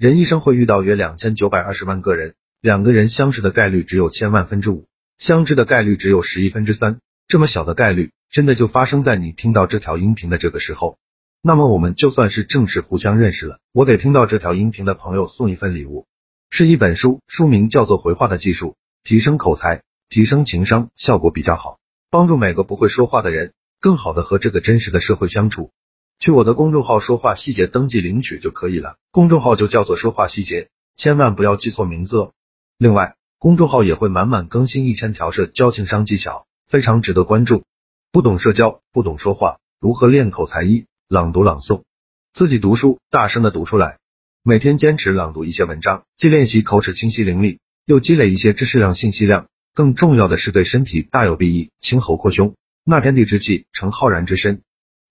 人一生会遇到约两千九百二十万个人，两个人相识的概率只有千万分之五，相知的概率只有十亿分之三。这么小的概率，真的就发生在你听到这条音频的这个时候。那么我们就算是正式互相认识了。我给听到这条音频的朋友送一份礼物，是一本书，书名叫做《回话的技术》，提升口才，提升情商，效果比较好，帮助每个不会说话的人更好的和这个真实的社会相处。去我的公众号“说话细节”登记领取就可以了，公众号就叫做“说话细节”，千万不要记错名字哦。另外，公众号也会满满更新一千条社交情商技巧，非常值得关注。不懂社交，不懂说话，如何练口才？一朗读朗诵，自己读书，大声的读出来。每天坚持朗读一些文章，既练习口齿清晰伶俐，又积累一些知识量、信息量。更重要的是对身体大有裨益，清喉扩胸，纳天地之气，成浩然之身。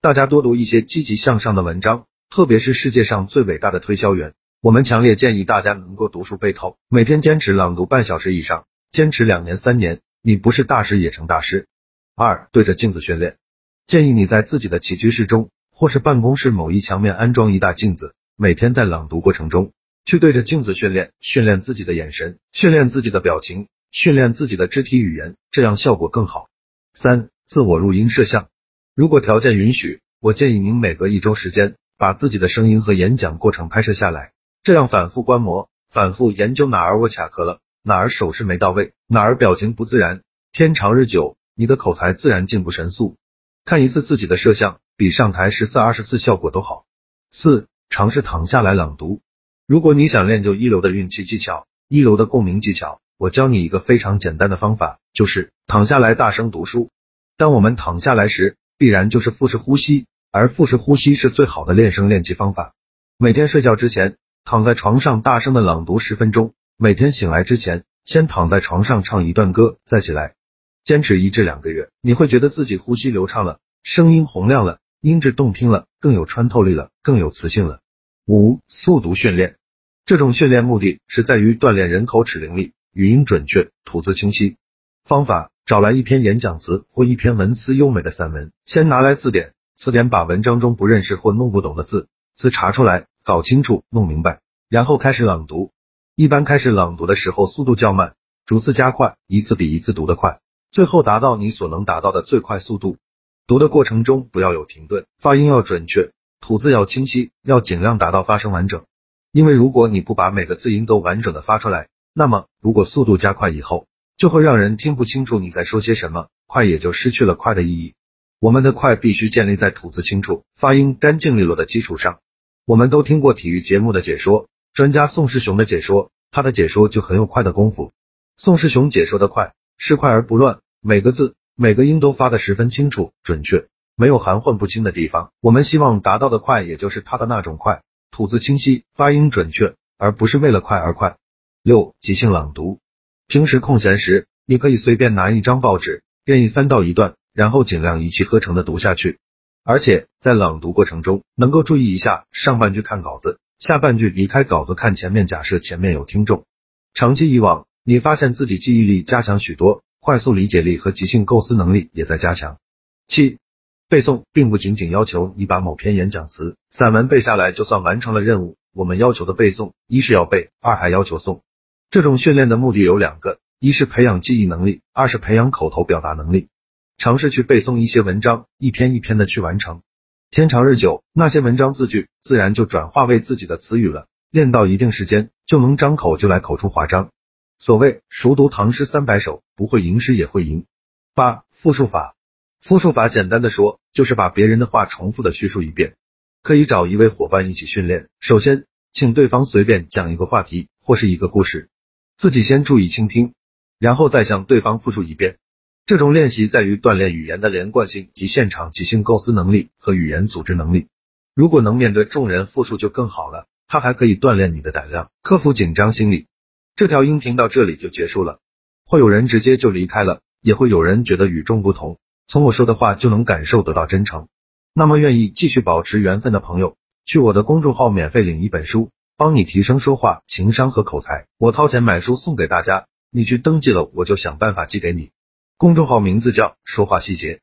大家多读一些积极向上的文章，特别是世界上最伟大的推销员。我们强烈建议大家能够读书背透，每天坚持朗读半小时以上，坚持两年三年，你不是大师也成大师。二，对着镜子训练，建议你在自己的起居室中。或是办公室某一墙面安装一大镜子，每天在朗读过程中去对着镜子训练，训练自己的眼神，训练自己的表情，训练自己的肢体语言，这样效果更好。三、自我录音摄像，如果条件允许，我建议您每隔一周时间把自己的声音和演讲过程拍摄下来，这样反复观摩，反复研究哪儿我卡壳了，哪儿手势没到位，哪儿表情不自然，天长日久，你的口才自然进步神速。看一次自己的摄像。比上台十次二十次效果都好。四、尝试躺下来朗读。如果你想练就一流的运气技巧，一流的共鸣技巧，我教你一个非常简单的方法，就是躺下来大声读书。当我们躺下来时，必然就是腹式呼吸，而腹式呼吸是最好的练声练气方法。每天睡觉之前，躺在床上大声的朗读十分钟；每天醒来之前，先躺在床上唱一段歌，再起来。坚持一至两个月，你会觉得自己呼吸流畅了，声音洪亮了。音质动听了，更有穿透力了，更有磁性了。五、速读训练，这种训练目的是在于锻炼人口齿伶俐、语音准确、吐字清晰。方法：找来一篇演讲词或一篇文词优美的散文，先拿来字典，词典把文章中不认识或弄不懂的字词查出来，搞清楚、弄明白，然后开始朗读。一般开始朗读的时候速度较慢，逐字加快，一次比一次读得快，最后达到你所能达到的最快速度。读的过程中不要有停顿，发音要准确，吐字要清晰，要尽量达到发声完整。因为如果你不把每个字音都完整的发出来，那么如果速度加快以后，就会让人听不清楚你在说些什么，快也就失去了快的意义。我们的快必须建立在吐字清楚、发音干净利落的基础上。我们都听过体育节目的解说，专家宋世雄的解说，他的解说就很有快的功夫。宋世雄解说的快是快而不乱，每个字。每个音都发的十分清楚准确，没有含混不清的地方。我们希望达到的快，也就是他的那种快，吐字清晰，发音准确，而不是为了快而快。六、即兴朗读。平时空闲时，你可以随便拿一张报纸，任意翻到一段，然后尽量一气呵成的读下去。而且在朗读过程中，能够注意一下上半句看稿子，下半句离开稿子看前面。假设前面有听众，长期以往，你发现自己记忆力加强许多。快速理解力和即兴构思能力也在加强。七、背诵并不仅仅要求你把某篇演讲词、散文背下来就算完成了任务。我们要求的背诵，一是要背，二还要求诵。这种训练的目的有两个：一是培养记忆能力，二是培养口头表达能力。尝试去背诵一些文章，一篇一篇的去完成。天长日久，那些文章字句自然就转化为自己的词语了。练到一定时间，就能张口就来，口出华章。所谓熟读唐诗三百首，不会吟诗也会吟。八复述法，复述法简单的说，就是把别人的话重复的叙述一遍。可以找一位伙伴一起训练。首先，请对方随便讲一个话题或是一个故事，自己先注意倾听，然后再向对方复述一遍。这种练习在于锻炼语言的连贯性及现场即兴构思能力和语言组织能力。如果能面对众人复述就更好了。它还可以锻炼你的胆量，克服紧张心理。这条音频到这里就结束了，会有人直接就离开了，也会有人觉得与众不同，从我说的话就能感受得到真诚。那么愿意继续保持缘分的朋友，去我的公众号免费领一本书，帮你提升说话、情商和口才。我掏钱买书送给大家，你去登记了，我就想办法寄给你。公众号名字叫说话细节。